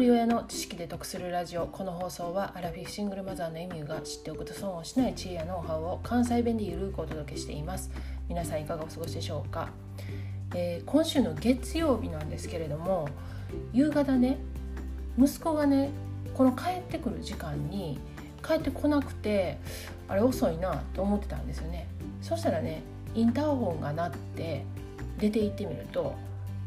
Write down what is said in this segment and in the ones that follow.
人親の知識で得するラジオこの放送はアラフィフシングルマザーのエミューが知っておくと損をしない知恵やノウハウを関西弁でゆるくお届けしています。皆さんいかがお過ごしでしょうか、えー、今週の月曜日なんですけれども夕方ね息子がねこの帰ってくる時間に帰ってこなくてあれ遅いなと思ってたんですよね。そしたらねインターホンが鳴って出て行ってみると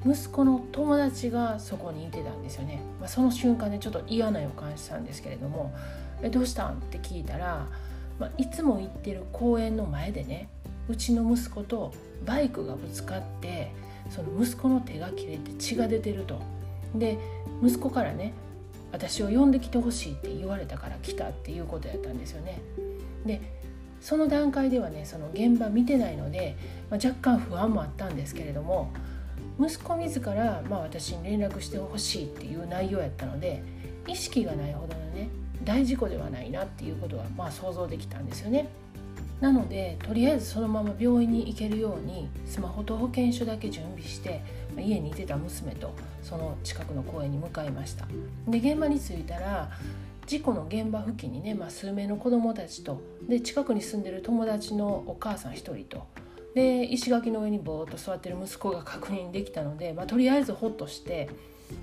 息子の友達がそこにいてたんですよね、まあ、その瞬間ねちょっと嫌な予感したんですけれども「えどうしたん?」って聞いたら、まあ、いつも行ってる公園の前でねうちの息子とバイクがぶつかってその息子の手が切れて血が出てると。で息子からね私を呼んできてほしいって言われたから来たっていうことやったんですよね。でその段階ではねその現場見てないので、まあ、若干不安もあったんですけれども息子自ら、まあ、私に連絡してほしいっていう内容やったので意識がないほどのね大事故ではないなっていうことはまあ想像できたんですよね。なのでとりあえずそのまま病院に行けるようにスマホと保険証だけ準備して家にいてた娘とその近くの公園に向かいましたで現場に着いたら事故の現場付近にね、まあ、数名の子どもたちとで近くに住んでる友達のお母さん1人とで石垣の上にぼーっと座ってる息子が確認できたので、まあ、とりあえずホッとして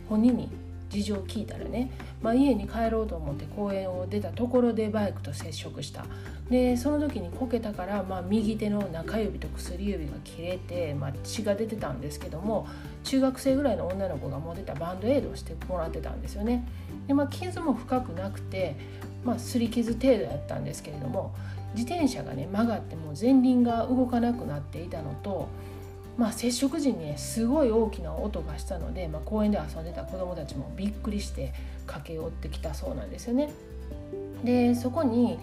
本人に事情を聞いたらね、まあ、家に帰ろうと思って公園を出たところでバイクと接触した。でその時にこけたから、まあ、右手の中指と薬指が切れて、まあ、血が出てたんですけども中学生ぐらいの女の子が持ってたバンドエイドをしてもらってたんですよね。で、まあ、傷も深くなくて、まあ、すり傷程度やったんですけれども自転車がね曲がっても前輪が動かなくなっていたのとまあ、接触時にねすごい大きな音がしたので、まあ、公園で遊んでた子どもたちもびっくりして駆け寄ってきたそうなんですよね。でそこに、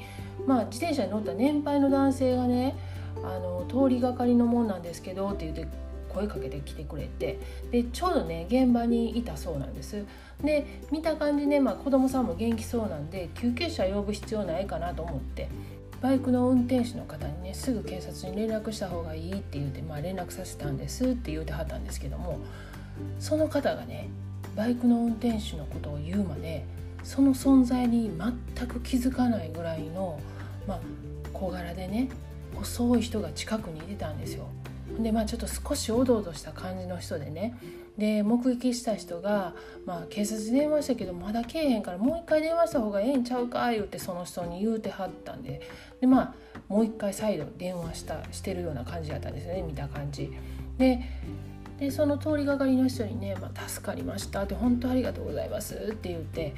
まあ、自転車に乗った年配の男性がねあの通りがかりのもんなんですけどって言って声かけてきてくれてでちょうどね現場にいたそうなんですで見た感じね、まあ、子供さんも元気そうなんで救急車呼ぶ必要ないかなと思ってバイクの運転手の方にねすぐ警察に連絡した方がいいって言って、まあ、連絡させたんですって言うてはったんですけどもその方がねバイクの運転手のことを言うまでその存在に全く気づかないぐらいの、まあ、小柄でね細い人が近くにいてたんですよ。でまあちょっと少しおどおどした感じの人でねで目撃した人が、まあ、警察に電話したけどまだ来えへんからもう一回電話した方がええんちゃうか言うてその人に言うてはったんででまあもう一回再度電話したしてるような感じだったんですよね見た感じ。ででその通りがかりの人にね「まあ、助かりました」って「本当ありがとうございます」って言って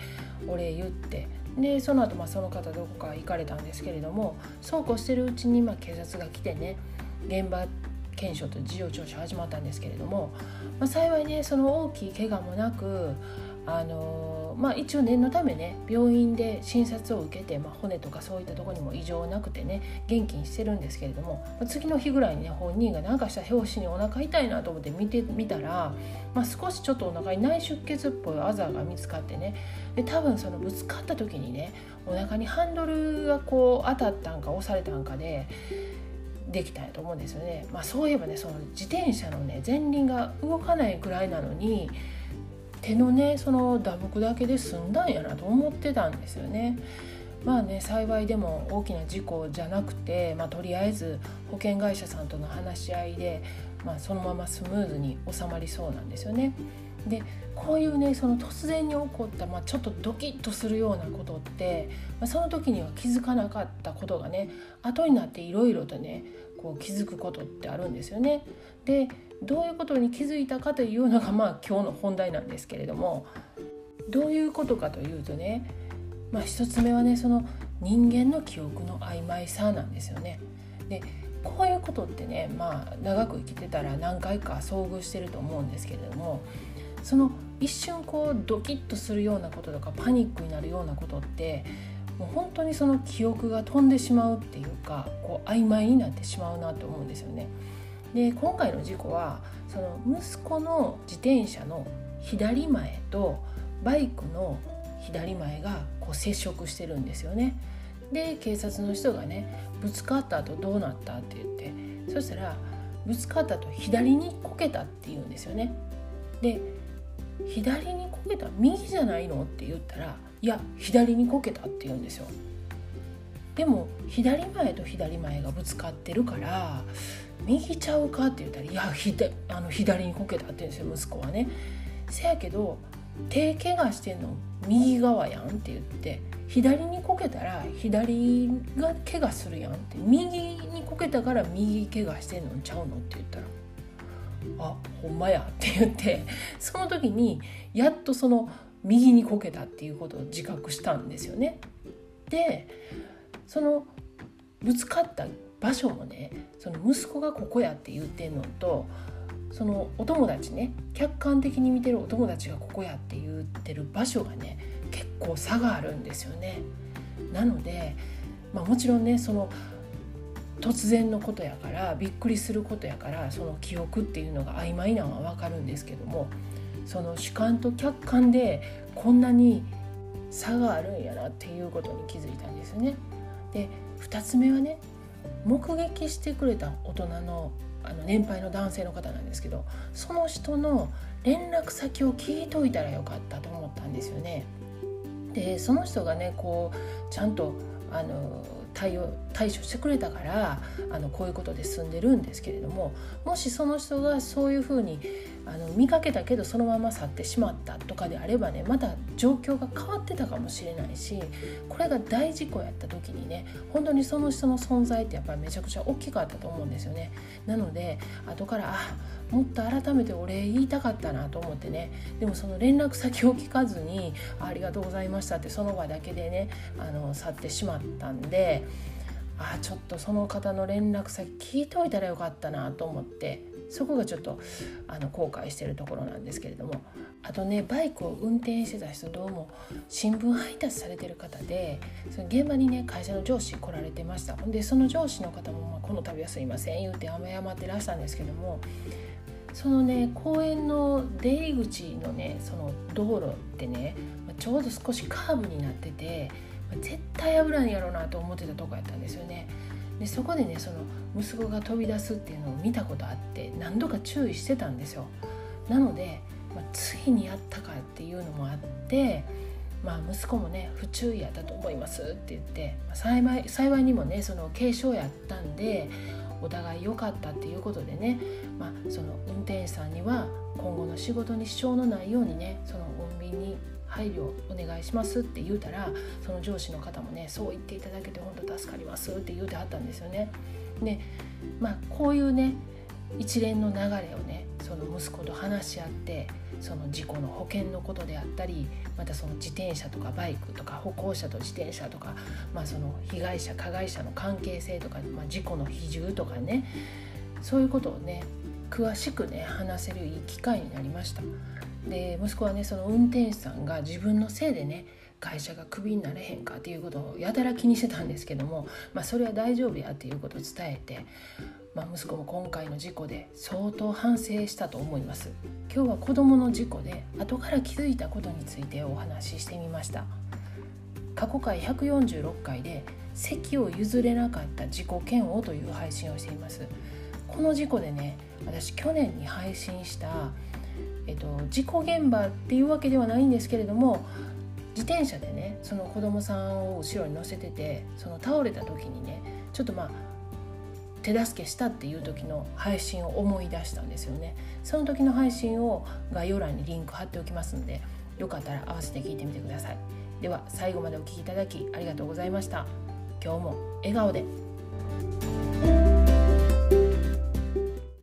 お礼言ってでその後まあその方どこか行かれたんですけれどもそうこうしてるうちにまあ警察が来てね現場検証と事情聴取始まったんですけれども、まあ、幸いねその大きい怪我もなくあのまあ、一応念のためね病院で診察を受けて、まあ、骨とかそういったとこにも異常なくてね元気にしてるんですけれども、まあ、次の日ぐらいにね本人が何かした拍子にお腹痛いなと思って見てみたら、まあ、少しちょっとお腹に内出血っぽいあざが見つかってねで多分そのぶつかった時にねお腹にハンドルがこう当たったんか押されたんかでできたんやと思うんですよね。まあ、そういえばねその自転車のね前輪が動かないくらいなのに手のねその打撲だけで済んだんやなと思ってたんですよね。まあね幸いでも大きな事故じゃなくて、まあ、とりあえず保険会社さんとの話し合いで、まあ、そのままスムーズに収まりそうなんですよね。でこういうねその突然に起こった、まあ、ちょっとドキッとするようなことって、まあ、その時には気づかなかったことがね後になっていろいろとねこう気づくことってあるんですよね。でどういうことに気づいたかというのがまあ今日の本題なんですけれどもどういうことかというとね、まあ、一つ目はねその人間の記憶の曖昧さなんですよね。でこういうことってねまあ長く生きてたら何回か遭遇してると思うんですけれどもその一瞬こうドキッとするようなこととかパニックになるようなことってもう本当にその記憶が飛んでしまうっていうかこう曖昧になってしまうなと思うんですよね。で今回の事故はその息子の自転車の左前とバイクの左前がこう接触してるんですよね。で警察の人がねぶつかった後どうなった？って言ってそしたらぶつかった後左にこけたって言うんですよね。で左にこけた右じゃないの？って言ったらいや左にこけたって言うんですよ。でも左前と左前がぶつかってるから右ちゃうか？って言ったらいやひあの左にこけたって言うんですよ息子はね。せやけど手怪我してんの？右側やん？って言って左にこけたら左が怪我するやんって右にこけたから右怪我してんのちゃうの？って言ったらあほんまやって言ってその時にやっとその右にこけたっていうことを自覚したんですよね。でそのぶつかった場所もねその息子がここやって言ってんのとそのお友達ね客観的に見てるお友達がここやって言ってる場所がね結構差があるんですよね。なので、まあ、もちろんねその突然のことやからびっくりすることやからその記憶っていうのが曖昧なのは分かるんですけどもその主観と客観でこんなに差があるんやなっていうことに気づいたんですよね。で2つ目はね目撃してくれた大人のあの年配の男性の方なんですけどその人の連絡先を聞いといたらよかったと思ったんですよね。でその人がねこうちゃんとあの対応対処してくれたからあのこういうことで進んでるんですけれどももしその人がそういうふうにあの見かけたけどそのまま去ってしまったとかであればねまた状況が変わってたかもしれないしこれが大事故やった時にね本当にその人の存在ってやっぱりめちゃくちゃ大きかったと思うんですよね。なので後からあもっと改めてお礼言いたかったなと思ってねでもその連絡先を聞かずに「ありがとうございました」ってその場だけでねあの去ってしまったんで。あちょっとその方の連絡先聞いておいたらよかったなと思ってそこがちょっとあの後悔してるところなんですけれどもあとねバイクを運転してた人どうも新聞配達されてる方でその現場にね会社の上司来られてましたほんでその上司の方も、まあ、この度はすいません言うて甘々ってらしたんですけどもそのね公園の出入り口のねその道路ってねちょうど少しカーブになってて絶対危ないやろうなと思ってたとこやったんですよね。でそこでねその息子が飛び出すっていうのを見たことあって何度か注意してたんですよ。なので、まあ、ついにやったかっていうのもあって、まあ、息子もね不注意やったと思いますって言って、まあ、幸い幸いにもねその軽傷やったんでお互い良かったっていうことでね、まあ、その運転手さんには今後の仕事に支障のないようにねその穏便に配慮お願いしますって言うたらその上司の方もねそう言っていただけて本当助かりますって言うてはったんですよね。でまあこういうね一連の流れをねその息子と話し合ってその事故の保険のことであったりまたその自転車とかバイクとか歩行者と自転車とか、まあ、その被害者加害者の関係性とか、まあ、事故の比重とかねそういうことをね詳しくね話せるいい機会になりました。で息子はねその運転手さんが自分のせいでね会社がクビになれへんかっていうことをやたら気にしてたんですけども、まあ、それは大丈夫やっていうことを伝えて、まあ、息子も今回の事故で相当反省したと思います。今日は子どもの事故で後から気づいたことについてお話ししてみました。過去回146回で席を譲れなかった自己嫌悪という配信をしています。この事故でね私去年に配信したえっと、事故現場っていうわけではないんですけれども自転車でねその子供さんを後ろに乗せててその倒れた時にねちょっとまあ手助けしたっていう時の配信を思い出したんですよね。その時の配信を概要欄にリンク貼っておきますのでよかったら合わせて聞いてみてください。では最後までお聴きいただきありがとうございました。今日も笑顔で。